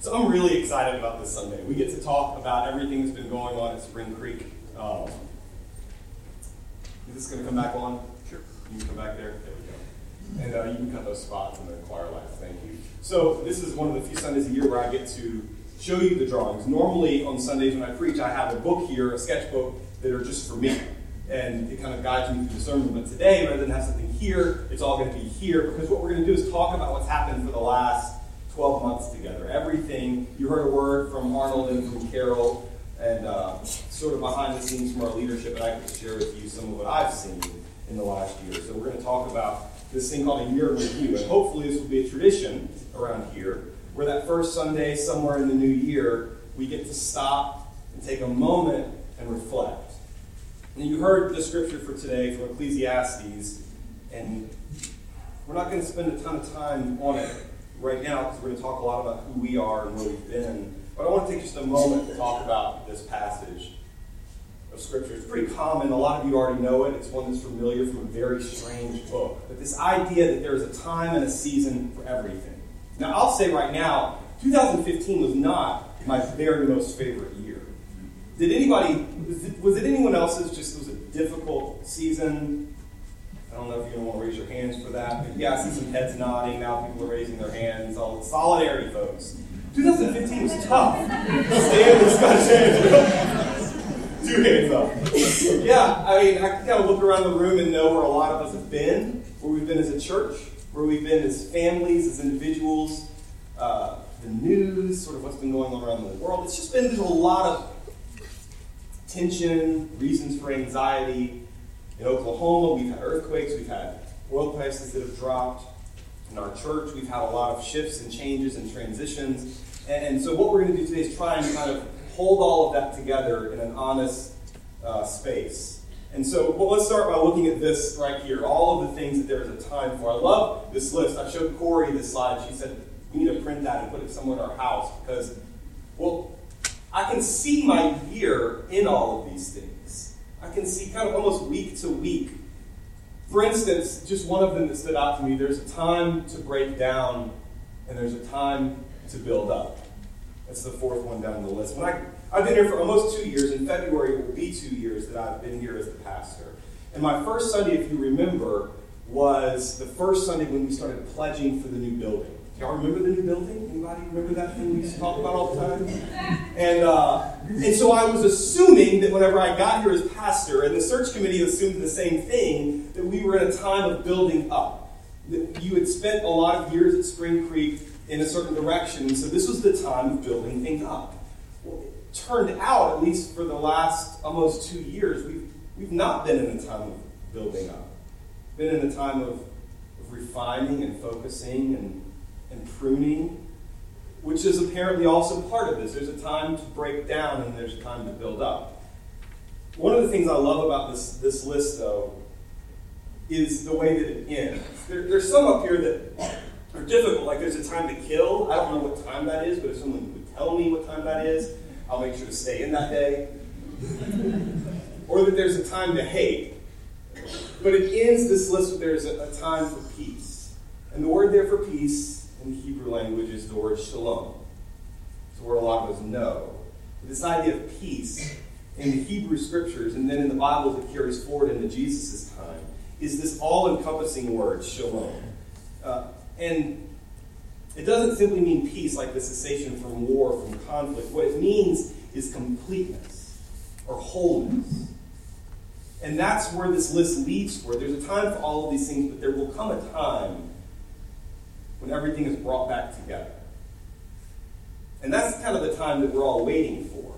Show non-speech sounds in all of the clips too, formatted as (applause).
So I'm really excited about this Sunday. We get to talk about everything that's been going on at Spring Creek. Um, is this going to come back on? Sure. You can come back there. There we go. And uh, you can cut those spots in the choir lights. Thank you. So this is one of the few Sundays a year where I get to show you the drawings. Normally on Sundays when I preach, I have a book here, a sketchbook that are just for me. And it kind of guides me through the sermon. But today, rather than have something here, it's all going to be here because what we're going to do is talk about what's happened for the last 12 months together. Everything, you heard a word from Arnold and from Carol, and uh, sort of behind the scenes from our leadership, and I can share with you some of what I've seen in the last year. So we're going to talk about this thing called a year in review, and hopefully this will be a tradition around here, where that first Sunday, somewhere in the new year, we get to stop and take a moment and reflect. And you heard the scripture for today from Ecclesiastes, and we're not going to spend a ton of time on it right now because we're going to talk a lot about who we are and where we've been. But I want to take just a moment to talk about this passage of Scripture. It's pretty common. A lot of you already know it. It's one that's familiar from a very strange book. But this idea that there is a time and a season for everything. Now, I'll say right now, 2015 was not my very most favorite year. Did anybody, was it, was it anyone else's? Just it was a difficult season? I don't know if you want to raise your hands for that, but yeah, I see some heads nodding. Now people are raising their hands. All solidarity, folks. 2015 was tough. And Scottish. Two hands up. Yeah, I mean, I can kind of look around the room and know where a lot of us have been, where we've been as a church, where we've been as families, as individuals, uh, the news, sort of what's been going on around the world. It's just been there's a lot of tension, reasons for anxiety, in Oklahoma, we've had earthquakes, we've had oil prices that have dropped. In our church, we've had a lot of shifts and changes and transitions. And, so, what we're going to do today is try and kind of hold all of that together in an honest uh, space. And so, well, let's start by looking at this right here all of the things that there is a time for. I love this list. I showed Corey this slide. She said, we need to print that and put it somewhere in our house because, well, I can see my year in all of these things. I can see kind of almost week to week. For instance, just one of them that stood out to me there's a time to break down, and there's a time to build up. That's the fourth one down the list. When I, I've been here for almost two years. In February, will be two years that I've been here as the pastor. And my first Sunday, if you remember, was the first Sunday when we started pledging for the new building. Y'all remember the new building? Anybody remember that thing we used to talk about all the time? And, uh, and so I was assuming that whenever I got here as pastor, and the search committee assumed the same thing, that we were in a time of building up. That you had spent a lot of years at Spring Creek in a certain direction, and so this was the time of building things up. Well, it turned out, at least for the last almost two years, we've, we've not been in a time of building up. Been in a time of, of refining and focusing and and pruning, which is apparently also part of this. There's a time to break down and there's a time to build up. One of the things I love about this, this list, though, is the way that it ends. There, there's some up here that are difficult, like there's a time to kill. I don't know what time that is, but if someone would tell me what time that is, I'll make sure to stay in that day. (laughs) or that there's a time to hate. But it ends this list with there's a, a time for peace. And the word there for peace in the Hebrew language is the word shalom. It's word a lot of us know. This idea of peace in the Hebrew scriptures and then in the Bible that carries forward into Jesus' time is this all encompassing word, shalom. Uh, and it doesn't simply mean peace like the cessation from war, from conflict. What it means is completeness or wholeness. And that's where this list leads for. There's a time for all of these things, but there will come a time when everything is brought back together. And that's kind of the time that we're all waiting for.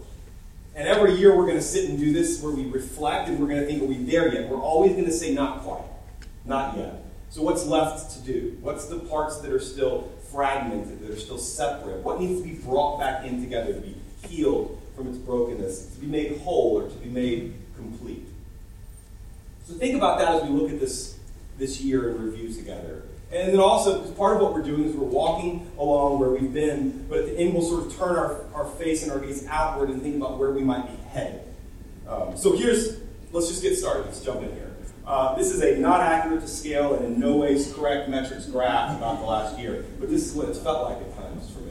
And every year we're going to sit and do this where we reflect and we're going to think, are we there yet? We're always going to say, not quite. Not yet. So what's left to do? What's the parts that are still fragmented, that are still separate? What needs to be brought back in together to be healed from its brokenness, to be made whole or to be made complete? So think about that as we look at this, this year in review together. And then also, because part of what we're doing is we're walking along where we've been, but at the end we'll sort of turn our, our face and our gaze outward and think about where we might be headed. Um, so here's, let's just get started. Let's jump in here. Uh, this is a not accurate to scale and in no ways correct metrics graph about the last year, but this is what it's felt like at times for me.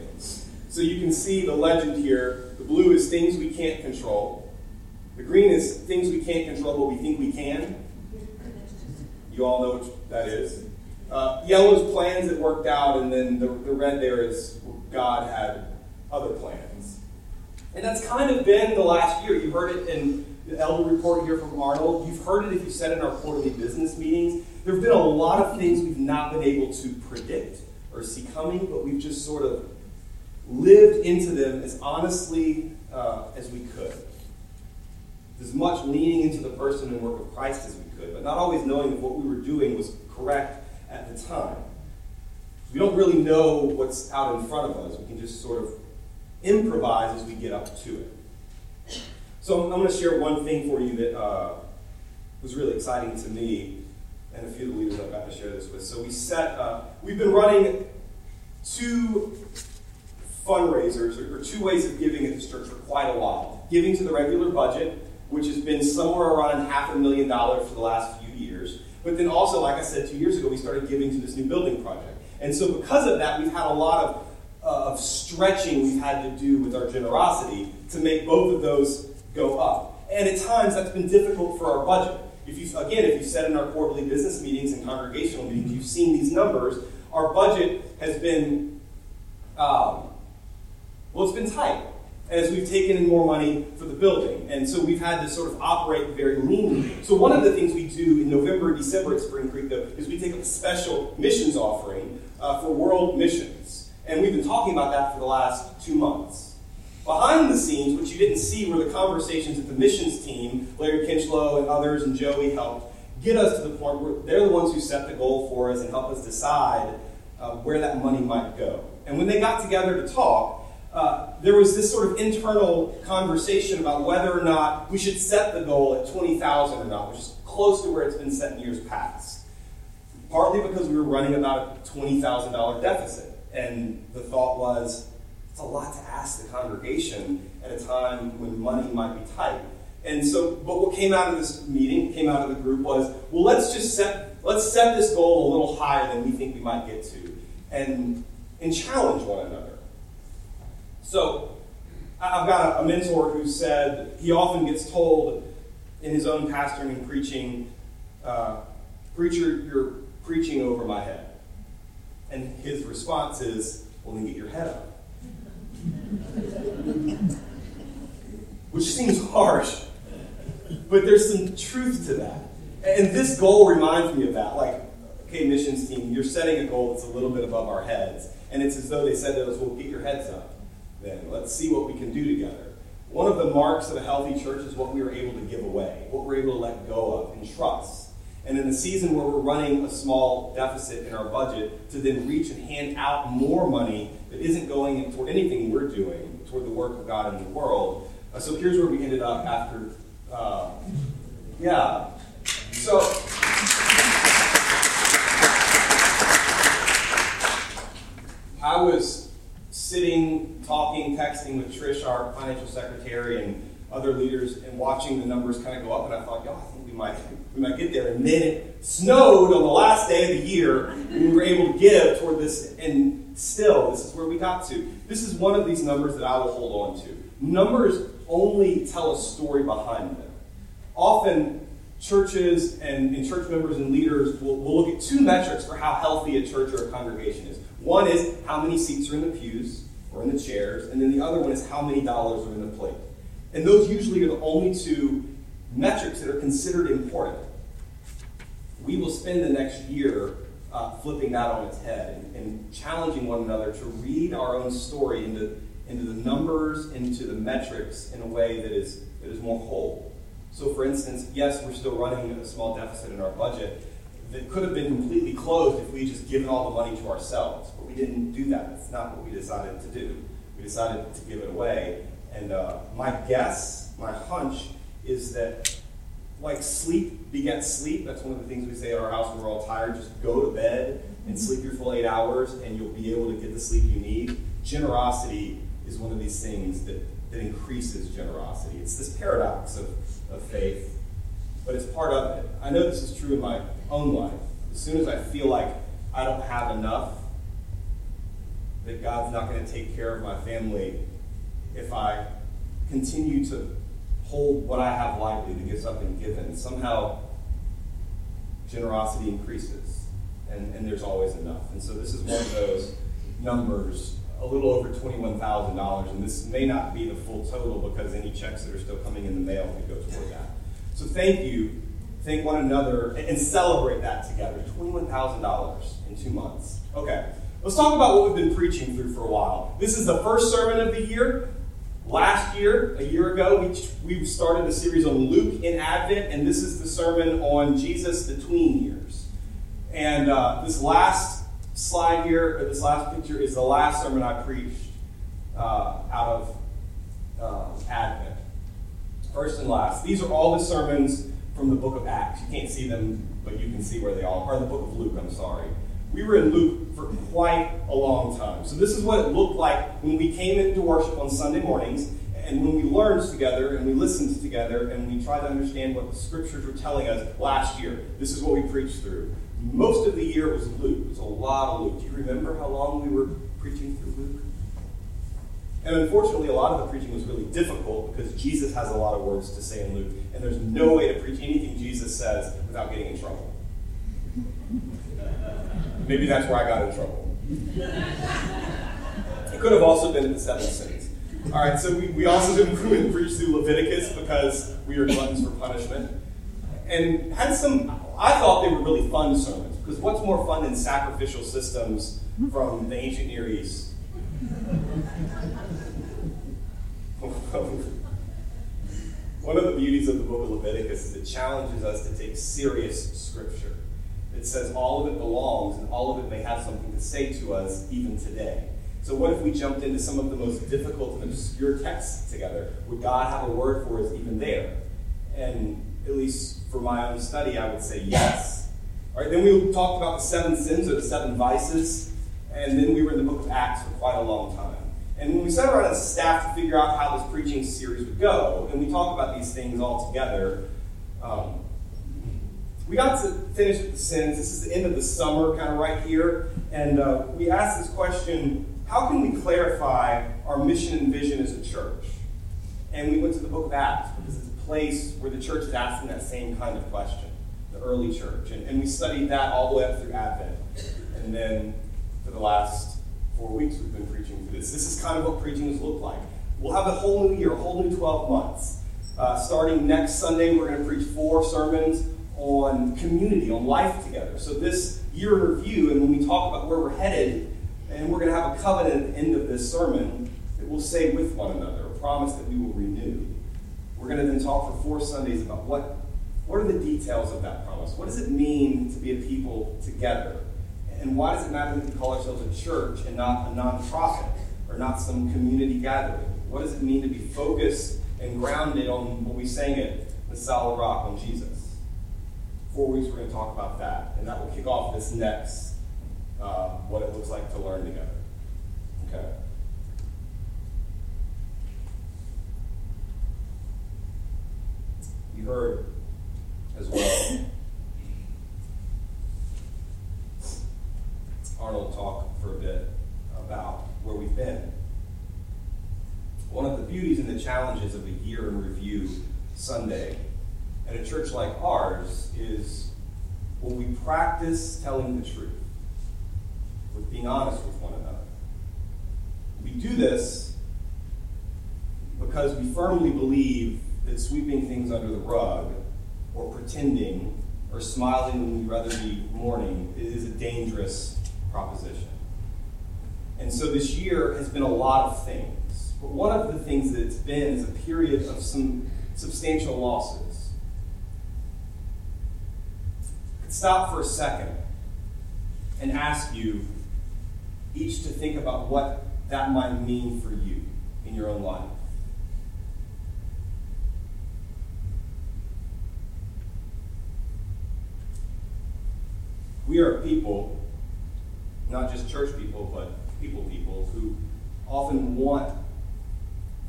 So you can see the legend here. The blue is things we can't control. The green is things we can't control, but we think we can. You all know what that is. Uh, yellow is plans that worked out, and then the, the red there is God had other plans. And that's kind of been the last year. You heard it in the elder report here from Arnold. You've heard it if you said in our quarterly business meetings. There have been a lot of things we've not been able to predict or see coming, but we've just sort of lived into them as honestly uh, as we could. As much leaning into the person and work of Christ as we could, but not always knowing that what we were doing was correct the time. We don't really know what's out in front of us. We can just sort of improvise as we get up to it. So I'm going to share one thing for you that uh, was really exciting to me and a few of the leaders I've got to share this with. So we set, uh, we've been running two fundraisers or, or two ways of giving at this church for quite a while. Giving to the regular budget, which has been somewhere around half a million dollars for the last few years. But then also, like I said two years ago, we started giving to this new building project. And so because of that, we've had a lot of, uh, of stretching we've had to do with our generosity to make both of those go up. And at times, that's been difficult for our budget. If you, again, if you've said in our quarterly business meetings and congregational meetings, you've seen these numbers. Our budget has been um, well, it's been tight as we've taken in more money for the building. And so we've had to sort of operate very leanly. So one of the things we do in November and December at Spring Creek, though, is we take up a special missions offering uh, for world missions. And we've been talking about that for the last two months. Behind the scenes, what you didn't see were the conversations that the missions team, Larry Kinchlow and others, and Joey helped get us to the point where they're the ones who set the goal for us and help us decide uh, where that money might go. And when they got together to talk, uh, there was this sort of internal conversation about whether or not we should set the goal at 20,000 or not, which is close to where it's been set in years past. Partly because we were running about a $20,000 deficit. And the thought was, it's a lot to ask the congregation at a time when money might be tight. And so, but what came out of this meeting, came out of the group was, well, let's just set, let's set this goal a little higher than we think we might get to, and and challenge one another. So, I've got a, mentor who said he often gets told in his own pastoring and preaching, uh, Preacher, you're preaching over my head. And his response is, Well, then get your head up. (laughs) Which seems harsh, but there's some truth to that. And this goal reminds me of that. Like, okay, missions team, you're setting a goal that's a little bit above our heads. And it's as though they said to us, Well, get your heads up then. Let's see what we can do together. One of the marks of a healthy church is what we are able to give away, what we're able to let go of and trust. And in the season where we're running a small deficit in our budget, to then reach and hand out more money that isn't going toward anything we're doing, toward the work of God in the world. Uh, so here's where we ended up after, uh, yeah. So. I was sitting, talking, texting with Trish, our financial secretary, and other leaders, and watching the numbers kind of go up. And I thought, yo, I think we might we might get there. And then it snowed on the last day of the year, and we were able to give toward this. And still, this is where we got to. This is one of these numbers that I will hold on to. Numbers only tell a story behind them. Often, churches and, and church members and leaders will, will look at two metrics for how healthy a church or a congregation is. One is how many seats are in the pews or in the chairs, and then the other one is how many dollars are in the plate. And those usually are the only two metrics that are considered important. We will spend the next year uh, flipping that on its head and, and, challenging one another to read our own story into, into the numbers, into the metrics in a way that is, that is more whole. So, for instance, yes, we're still running a small deficit in our budget, that could have been completely closed if we just given all the money to ourselves. Didn't do that. It's not what we decided to do. We decided to give it away. And uh, my guess, my hunch, is that like sleep begets sleep. That's one of the things we say at our house when we're all tired. Just go to bed and sleep your full eight hours, and you'll be able to get the sleep you need. Generosity is one of these things that, that increases generosity. It's this paradox of, of faith but it's part of it. I know this is true in my own life. As soon as I feel like I don't have enough, that God's not going to take care of my family if I continue to hold what I have lightly, the gifts I've been given. Somehow, generosity increases, and, and there's always enough. And so, this is one of those numbers, a little over $21,000, and this may not be the full total because any checks that are still coming in the mail could go toward that. So, thank you. Thank one another and celebrate that together. $21,000 in two months. Okay, let's talk about what we've been preaching through for a while. This is the first sermon of the year. Last year, a year ago, we, we started a series on Luke in Advent, and this is the sermon on Jesus the tween years. And uh, this last slide here, or this last picture, is the last sermon I preached uh, out of uh, Advent. First and last. These are all the sermons from the book of Acts. You can't see them, but you can see where they all are. The book of Luke, I'm sorry. We were in Luke for quite a long time. So, this is what it looked like when we came into worship on Sunday mornings and when we learned together and we listened together and we tried to understand what the scriptures were telling us last year. This is what we preached through. Most of the year was Luke. It was a lot of Luke. Do you remember how long we were preaching through Luke? And unfortunately, a lot of the preaching was really difficult because Jesus has a lot of words to say in Luke, and there's no way to preach anything Jesus says without getting in trouble. Maybe that's where I got in trouble. It could have also been in the seven sins. All right, so we, we also didn't (laughs) preach through Leviticus because we are gluttons for punishment. And had some, I thought they were really fun sermons because what's more fun than sacrificial systems from the ancient Near East? (laughs) One of the beauties of the book of Leviticus is it challenges us to take serious scripture. It says all of it belongs and all of it may have something to say to us even today. So, what if we jumped into some of the most difficult and obscure texts together? Would God have a word for us even there? And at least for my own study, I would say yes. All right, then we talked about the seven sins or the seven vices, and then we were in the book of Acts for quite a long time. And when we sat around as staff to figure out how this preaching series would go, and we talk about these things all together, um, we got to finish with the sins. This is the end of the summer, kind of right here. And uh, we asked this question how can we clarify our mission and vision as a church? And we went to the book of Acts because it's a place where the church is asking that same kind of question, the early church. And, and we studied that all the way up through Advent. And then for the last four weeks, we've been preaching through this. This is kind of what preaching has looked like. We'll have a whole new year, a whole new 12 months. Uh, starting next Sunday, we're going to preach four sermons on community, on life together. So this year in review, and when we talk about where we're headed, and we're going to have a covenant at the end of this sermon that we'll say with one another, a promise that we will renew. We're going to then talk for four Sundays about what, what are the details of that promise? What does it mean to be a people together? And why does it matter that we call ourselves a church and not a nonprofit or not some community gathering? What does it mean to be focused and grounded on what we sang at the solid rock on Jesus? Four weeks, we're going to talk about that, and that will kick off this next uh, what it looks like to learn together. Okay. You heard as well Arnold talk for a bit about where we've been. One of the beauties and the challenges of a year in review Sunday at a church like ours is when we practice telling the truth, with being honest with one another. We do this because we firmly believe that sweeping things under the rug or pretending or smiling when we'd rather be mourning is a dangerous proposition. And so this year has been a lot of things. But one of the things that it's been is a period of some substantial losses. could stop for a second and ask you each to think about what that might mean for you in your own life. We are people, not just church people, but people people, who often want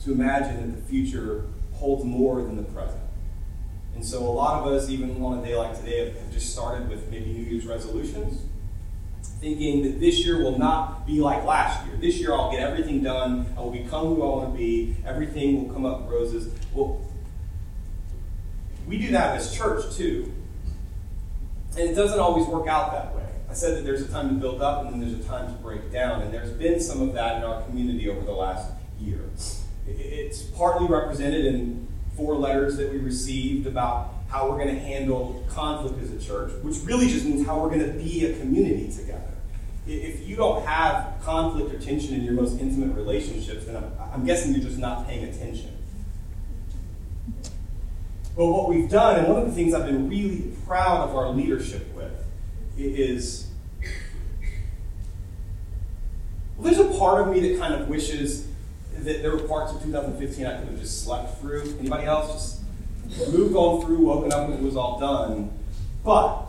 to imagine that the future holds more than the present. And so a lot of us, even on a day like today, have just started with maybe New Year's resolutions thinking that this year will not be like last year. This year I'll get everything done, I will become who I want to be, everything will come up roses. Well, we do that as church too. And it doesn't always work out that way. I said that there's a time to build up and then there's a time to break down, and there's been some of that in our community over the last year. It's partly represented in four letters that we received about how we're going to handle conflict as a church, which really just means how we're going to be a community together. If you don't have conflict or tension in your most intimate relationships, then I'm, I'm guessing you're just not paying attention. But what we've done, and one of the things I've been really proud of our leadership with, is well, there's a part of me that kind of wishes that there were parts of 2015 I could have just slept through. Anybody else? Just moved on through, woken up, and it was all done. But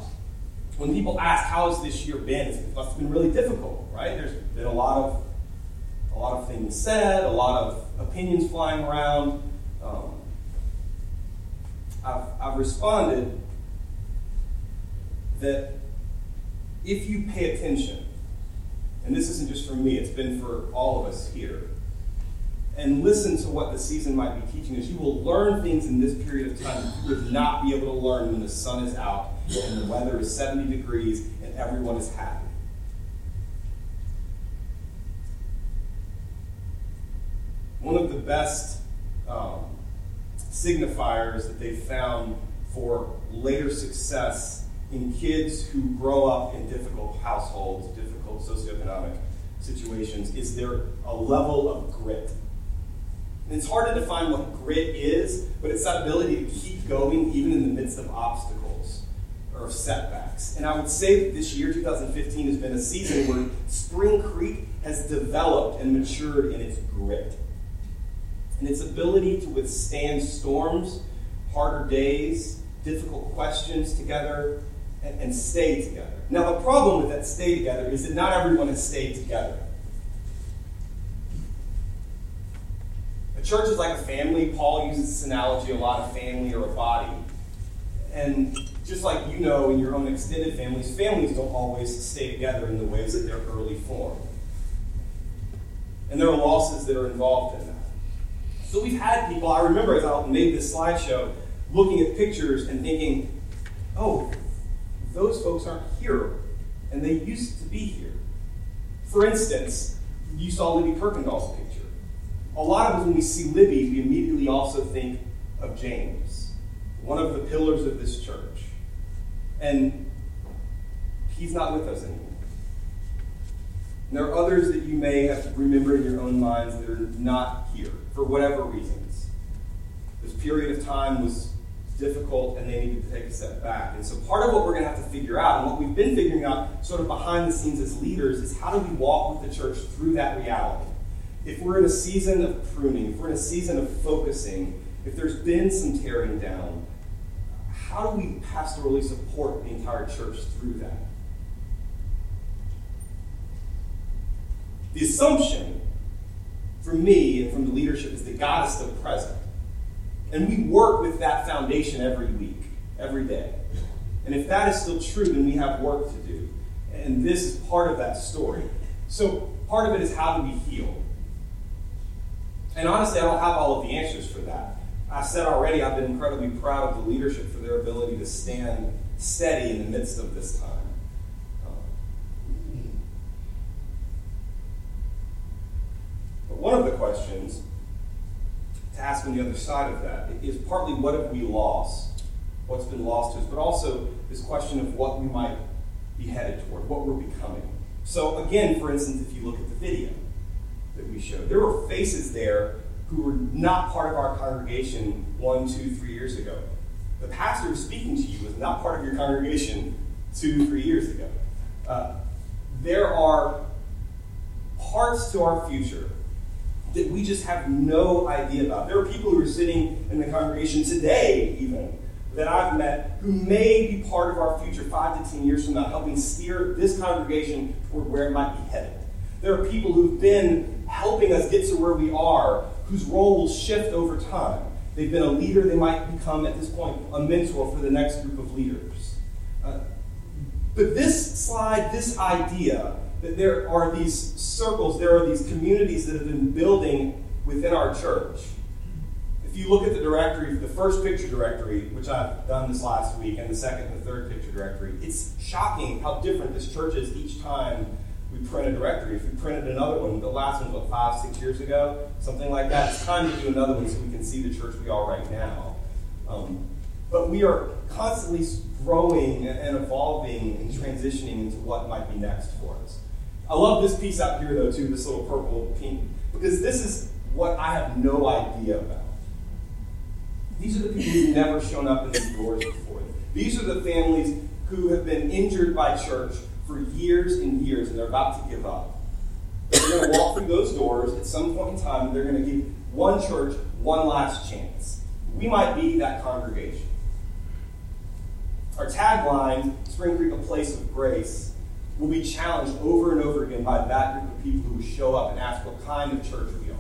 when people ask how has this year been, it must have been really difficult, right? There's been a lot of a lot of things said, a lot of opinions flying around. Um, I've, I've responded that if you pay attention, and this isn't just for me, it's been for all of us here, and listen to what the season might be teaching us, you will learn things in this period of time you would not be able to learn when the sun is out and the weather is 70 degrees and everyone is happy. One of the best um, signifiers that they've found for later success in kids who grow up in difficult households, difficult socioeconomic situations, is there a level of grit. And it's hard to define what grit is, but it's that ability to keep going even in the midst of obstacles or setbacks. And I would say that this year, 2015, has been a season where Spring Creek has developed and matured in its grit and its ability to withstand storms, harder days, difficult questions together, and, and stay together. Now, the problem with that stay together is that not everyone has stayed together. Church is like a family. Paul uses this analogy a lot of family or a body. And just like you know in your own extended families, families don't always stay together in the ways that they're early formed. And there are losses that are involved in that. So we've had people, I remember as I made this slideshow, looking at pictures and thinking, oh, those folks aren't here, and they used to be here. For instance, you saw Libby Kirkendall's picture. A lot of us, when we see Libby, we immediately also think of James, one of the pillars of this church. And he's not with us anymore. And there are others that you may have remembered in your own minds that are not here for whatever reasons. This period of time was difficult and they needed to take a step back. And so part of what we're going to have to figure out, and what we've been figuring out sort of behind the scenes as leaders, is how do we walk with the church through that reality? If we're in a season of pruning, if we're in a season of focusing, if there's been some tearing down, how do we pastorally support the entire church through that? The assumption for me and from the leadership is that God is still present. And we work with that foundation every week, every day. And if that is still true, then we have work to do. And this is part of that story. So part of it is how do we heal? And honestly, I don't have all of the answers for that. I said already, I've been incredibly proud of the leadership for their ability to stand steady in the midst of this time. But one of the questions to ask on the other side of that is partly what have we lost? What's been lost to us? But also this question of what we might be headed toward, what we're becoming. So, again, for instance, if you look at the video that we showed, there were faces there who were not part of our congregation one, two, three years ago. The pastor speaking to you was not part of your congregation two, three years ago. Uh, there are parts to our future that we just have no idea about. There are people who are sitting in the congregation today, even, that I've met who may be part of our future five to ten years from now, helping steer this congregation toward where it might be headed. There are people who've been helping us get to where we are, whose role will shift over time. They've been a leader, they might become, at this point, a mentor for the next group of leaders. Uh, But this slide, this idea that there are these circles, there are these communities that have been building within our church. If you look at the directory, the first picture directory, which I've done this last week, and the second and the third picture directory, it's shocking how different this church is each time we print a directory. If we printed another one, the last one was what, five, six years ago, something like that. It's time to do another one so we can see the church we are right now. Um, but we are constantly growing and evolving and transitioning into what might be next for us. I love this piece out here, though, too, this little purple pink, because this is what I have no idea about. These are the people who've never shown up in these doors before. These are the families who have been injured by church for years and years, and they're about to give up. They're going to walk through those doors at some point in time, and they're going to give one church one last chance. We might be that congregation. Our tagline, Spring Creek, a place of grace, will be challenged over and over again by that group of people who show up and ask what kind of church we are.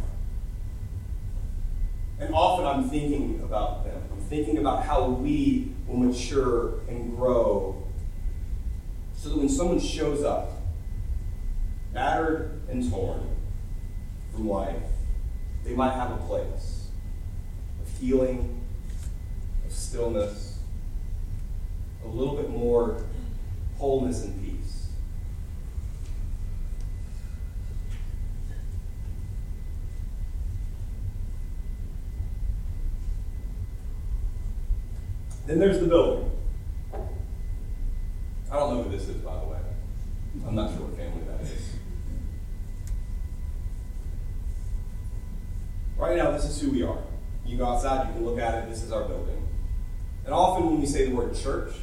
And often I'm thinking about them. I'm thinking about how we will mature and grow so that when someone shows up, battered and torn from life, they might have a place of healing, of stillness, a little bit more wholeness and peace. Then there's the building. I don't know who this is, by the way. I'm not sure what family that is. Right now, this is who we are. You go outside, you can look at it, this is our building. And often when we say the word church,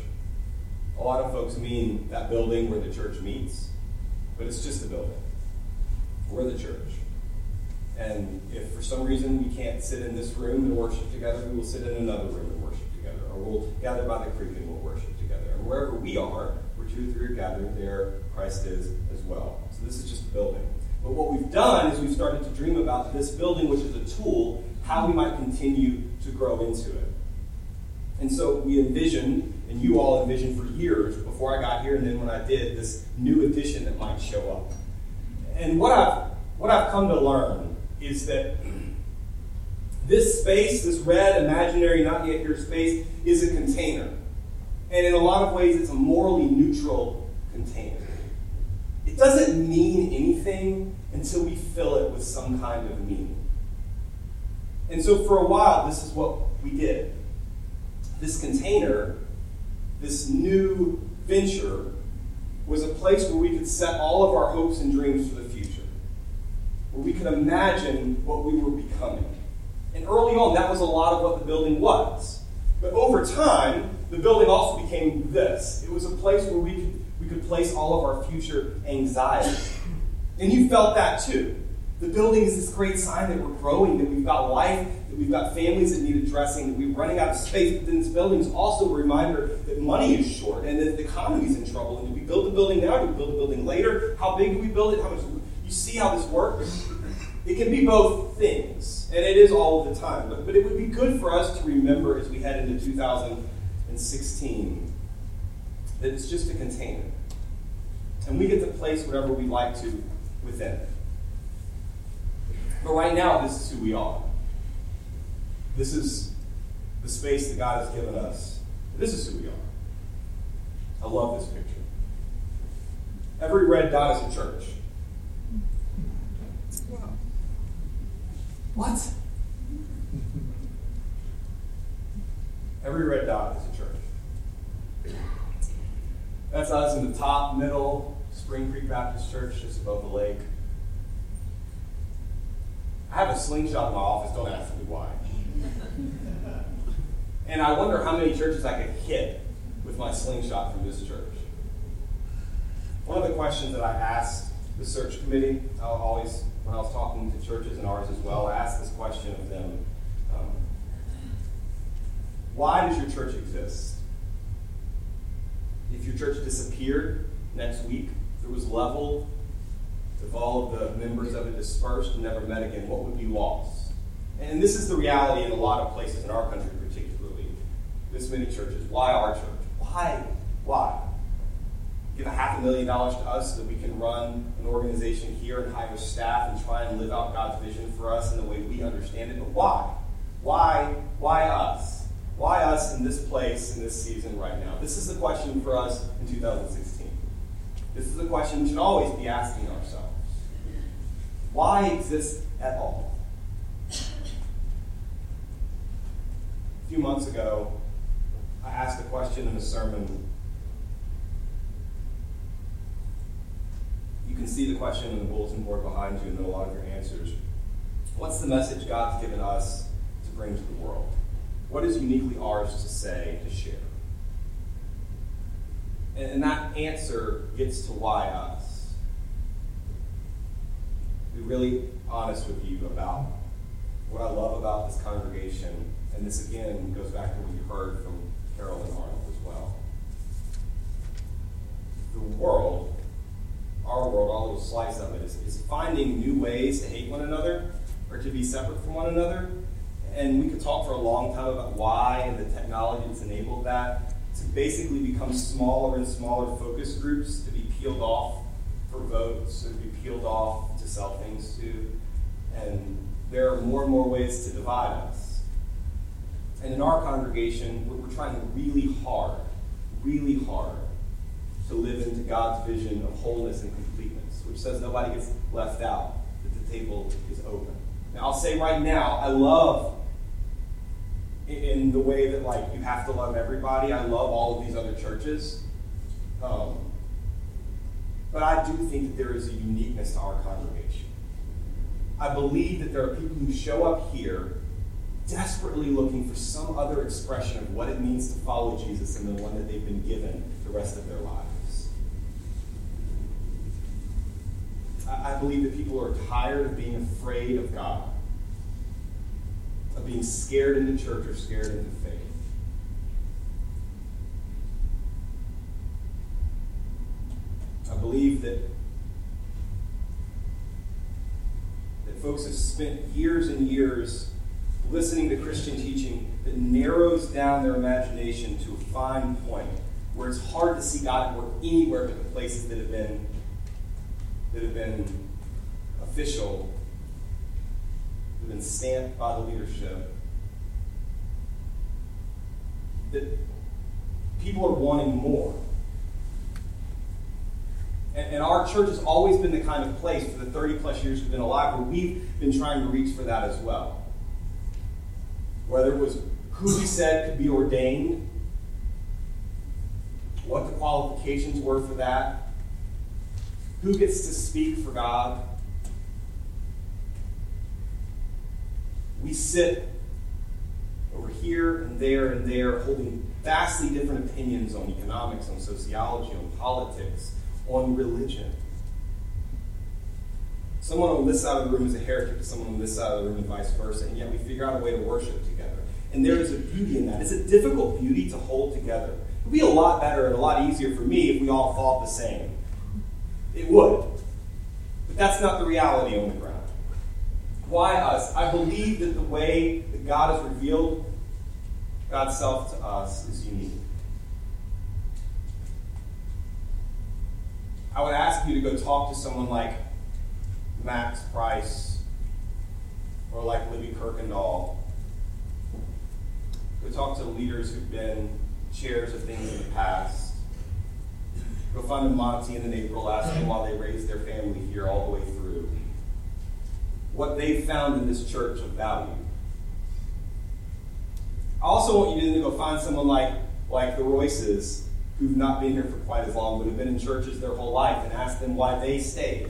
a lot of folks mean that building where the church meets, but it's just a building. We're the church. And if for some reason we can't sit in this room and worship together, we will sit in another room and worship together. Or we'll gather by the creek and we'll worship together. And wherever we are, where two or three are gathered, there Christ is as well. So this is just a building. But what we've done is we've started to dream about this building, which is a tool, how we might continue to grow into it. And so we envisioned, and you all envisioned for years before I got here, and then when I did, this new addition that might show up. And what I've what I've come to learn is that this space, this red, imaginary, not yet here space, is a container. And in a lot of ways, it's a morally neutral container. It doesn't mean anything until we fill it with some kind of meaning. And so for a while, this is what we did this container, this new venture, was a place where we could set all of our hopes and dreams for the future, where we could imagine what we were becoming. And early on, that was a lot of what the building was. But over time, the building also became this. It was a place where we could, we could place all of our future anxiety. And you felt that too. The building is this great sign that we're growing, that we've got life, that we've got families that need addressing, that we're running out of space. But then this building is also a reminder that money is short and that the economy is in trouble. And do we build the building now? Do we build the building later? How big do we build it? How much? You see how this works? It can be both things, and it is all of the time. But, but it would be good for us to remember as we head into 2016 that it's just a container. And we get to place whatever we like to within it. But right now, this is who we are. This is the space that God has given us. This is who we are. I love this picture. Every red dot is a church. What? Every red dot is. That's us in the top, middle, Spring Creek Baptist Church, just above the lake. I have a slingshot in my office, don't ask me why. (laughs) and I wonder how many churches I could hit with my slingshot from this church. One of the questions that I asked the search committee, I always, when I was talking to churches and ours as well, I asked this question of them um, Why does your church exist? If your church disappeared next week, if it was leveled, if all of the members of it dispersed and never met again, what would be lost? And this is the reality in a lot of places in our country, particularly. This many churches. Why our church? Why? Why? give a half a million dollars to us so that we can run an organization here and hire staff and try and live out God's vision for us in the way we understand it. But why? Why? Why us? Why us in this place in this season right now? This is the question for us in 2016. This is the question we should always be asking ourselves. Why exist at all? A few months ago, I asked a question in a sermon You can see the question on the bulletin board behind you and a lot of your answers. What's the message God's given us to bring to the world? What is uniquely ours to say, to share? And, and that answer gets to why us. Be really honest with you about what I love about this congregation, and this again goes back to what you heard from Carol and Arnold as well. The world our world, our little slice of it, is, is finding new ways to hate one another or to be separate from one another. And we could talk for a long time about why and the technology that's enabled that to basically become smaller and smaller focus groups to be peeled off for votes, or to be peeled off to sell things to. And there are more and more ways to divide us. And in our congregation, we're, we're trying really hard, really hard to live into God's vision of wholeness and completeness, which says nobody gets left out, that the table is open. Now, I'll say right now, I love in the way that like you have to love everybody. I love all of these other churches. Um, but I do think that there is a uniqueness to our congregation. I believe that there are people who show up here desperately looking for some other expression of what it means to follow Jesus and the one that they've been given the rest of their lives. I believe that people are tired of being afraid of God, of being scared into church or scared into faith. I believe that, that folks have spent years and years listening to Christian teaching that narrows down their imagination to a fine point where it's hard to see God work anywhere but the places that have been that have been official, have been stamped by the leadership, that people are wanting more. And, and our church has always been the kind of place for the 30 plus years we've been alive where we've been trying to reach for that as well. Whether it was who we said could be ordained, what the qualifications were for that, who gets to speak for God? We sit over here and there and there holding vastly different opinions on economics, on sociology, on politics, on religion. Someone on this side of the room is a heretic to someone on this side of the room and vice versa, and yet we figure out a way to worship together. And there is a beauty in that. It's a difficult beauty to hold together. It would be a lot better and a lot easier for me if we all thought the same. It would. But that's not the reality on the ground. Why us? I believe that the way that God has revealed God's self to us is unique. I would ask you to go talk to someone like Max Price or like Libby Kirkendall. Go talk to leaders who've been chairs of things in the past. Go find a Monty and an April, ask them while they raised their family here all the way through. What they found in this church of value. I also want you to go find someone like, like the Royces, who've not been here for quite as long, but have been in churches their whole life, and ask them why they stayed.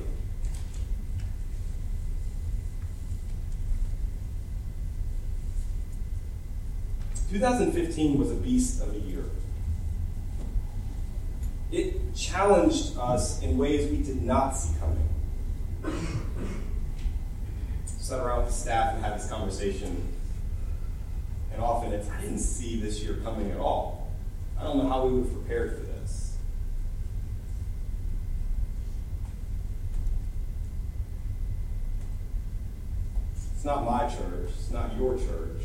Two thousand fifteen was a beast of a year it challenged us in ways we did not see coming. Sat around with the staff and had this conversation, and often it's, I didn't see this year coming at all. I don't know how we would have prepared for this. It's not my church, it's not your church,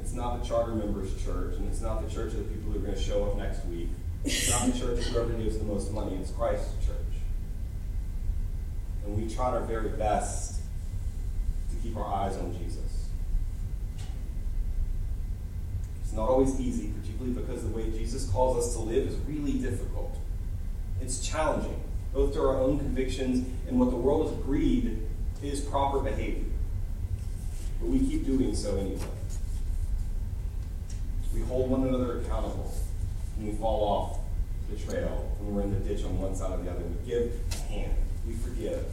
it's not the charter members' church, and it's not the church of the people who are going to show up next week It's not the (laughs) church of whoever gives the most money, it's Christ's church. And we try our very best to keep our eyes on Jesus. It's not always easy, particularly because the way Jesus calls us to live is really difficult. It's challenging, both to our own convictions and what the world has agreed is proper behavior. But we keep doing so anyway. We hold one another accountable when we fall off the trail, when we're in the ditch on one side or the other. We give a hand. We forgive.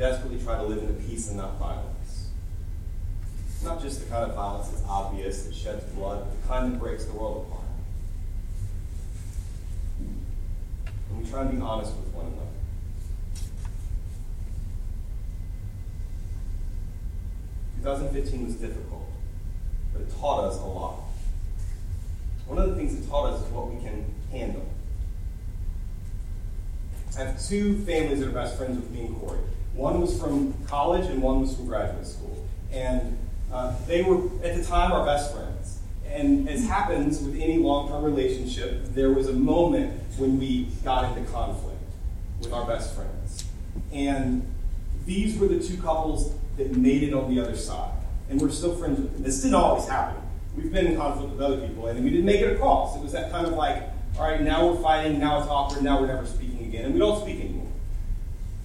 Desperately try to live in peace and not violence. Not just the kind of violence that's obvious, that sheds blood, but the kind that breaks the world apart. And we try and be honest with one another. 2015 was difficult, but it taught us a lot. One of the things it taught us is what we can handle. I have two families that are best friends with me and Corey. One was from college and one was from graduate school. And uh, they were, at the time, our best friends. And as happens with any long term relationship, there was a moment when we got into conflict with our best friends. And these were the two couples that made it on the other side. And we're still friends with them. This didn't always happen. We've been in conflict with other people, and we didn't make it across. It was that kind of like, all right, now we're fighting, now it's awkward, now we're never speaking again, and we don't speak anymore.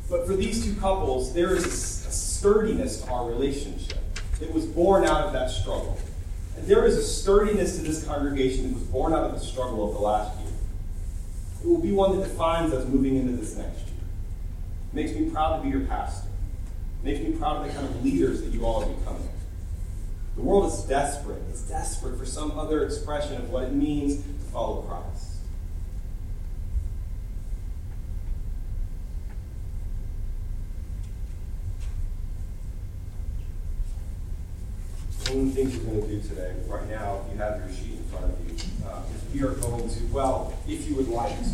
But for these two couples, there is a, sturdiness to our relationship that was born out of that struggle. And there is a sturdiness to this congregation that was born out of the struggle of the last year. It will be one that defines us moving into this next year. It makes me proud to be your pastor. It makes me proud of the kind of leaders that you all are becoming. The world is desperate. It's desperate for some other expression of what it means to follow Christ. One of the things we're going to do today, right now, if you have your sheet in front of you, uh, is we are going to, well, if you would like to.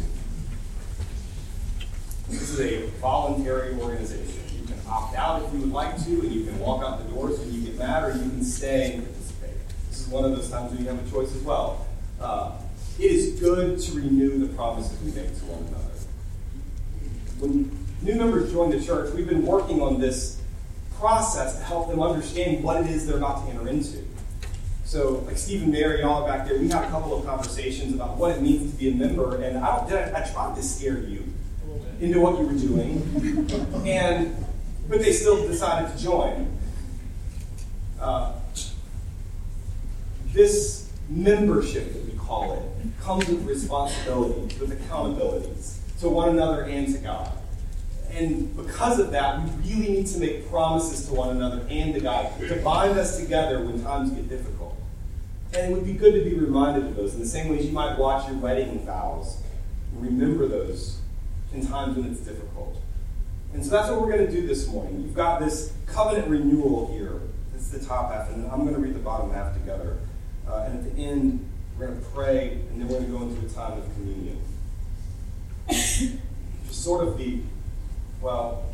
This is a voluntary organization You can opt out if you would like to, and you can walk out the doors when you get mad, or you can stay and participate. This is one of those times when you have a choice as well. Uh, it is good to renew the promises we make to one another. When new members join the church, we've been working on this process to help them understand what it is they're about to enter into. So, like Steve and Mary, all back there, we had a couple of conversations about what it means to be a member, and I, I, I tried to scare you into what you were doing. and but they still decided to join. Uh, this membership that we call it comes with responsibilities, with accountabilities to one another and to God. And because of that, we really need to make promises to one another and to God to bind us together when times get difficult. And it would be good to be reminded of those in the same way you might watch your wedding vows remember those in times when it's difficult. And so that's what we're going to do this morning. You've got this covenant renewal here. Is the top half, and I'm going to read the bottom half together. Uh, and at the end, we're going to pray, and then we're going to go into a time of communion. (coughs) Just sort of the, well,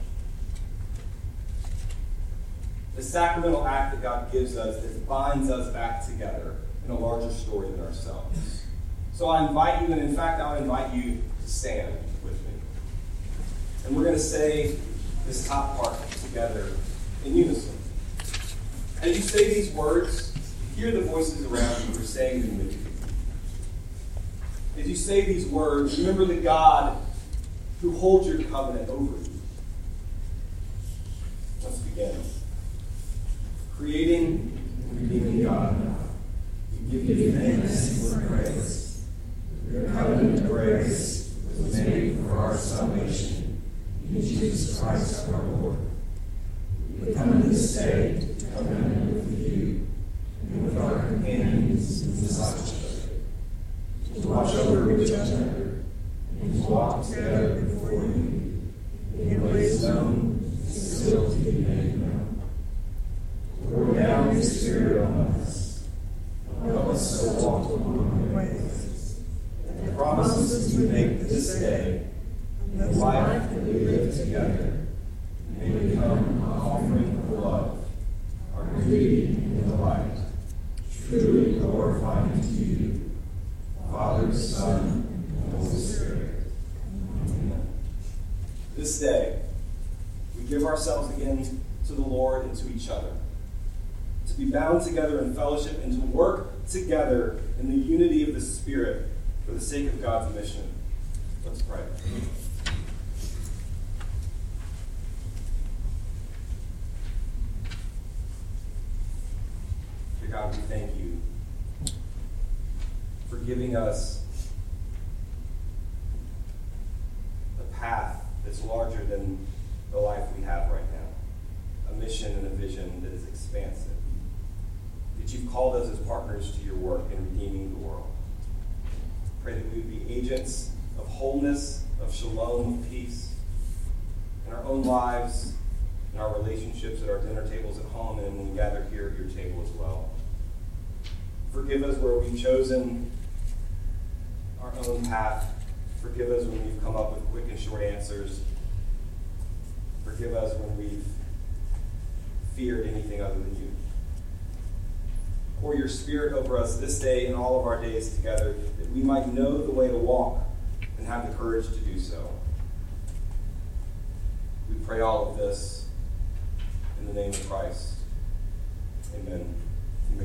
the sacramental act that God gives us that binds us back together in a larger story than ourselves. So I invite you, and in fact, I'll invite you to stand. With me. And we're going to say this top part together in unison. As you say these words, hear the voices around you who are saying them with you. As you say these words, remember the God who holds your covenant over you. Let's begin. Creating and redeeming God, give thanks for grace. Your covenant of grace was made for our salvation in Jesus Christ our Lord. We come in this day to covenant with you and with our companions in discipleship, to watch over each other and to walk together before you in ways known and still to be made known. Pour down your Spirit on us. Help us to walk along your ways. The promises we make this day the life that we live together may become an offering of love, our duty in the light, truly glorifying give ourselves again to the Lord and to each other. To be bound together in fellowship and to work together in the unity of the Spirit for the sake of God's mission. Let's pray. Dear God, we thank you for giving us a path that's larger than the life we have right now, a mission and a vision that is expansive. That you've called us as partners to your work in redeeming the world. Pray that we would be agents of wholeness, of shalom, of peace in our own lives, in our relationships, at our dinner tables at home, and when we gather here at your table as well. Forgive us where we've chosen our own path. Forgive us when we've come up with quick and short answers. Forgive us when we've feared anything other than you. Pour your Spirit over us this day and all of our days together, that we might know the way to walk and have the courage to do so. We pray all of this in the name of Christ. Amen.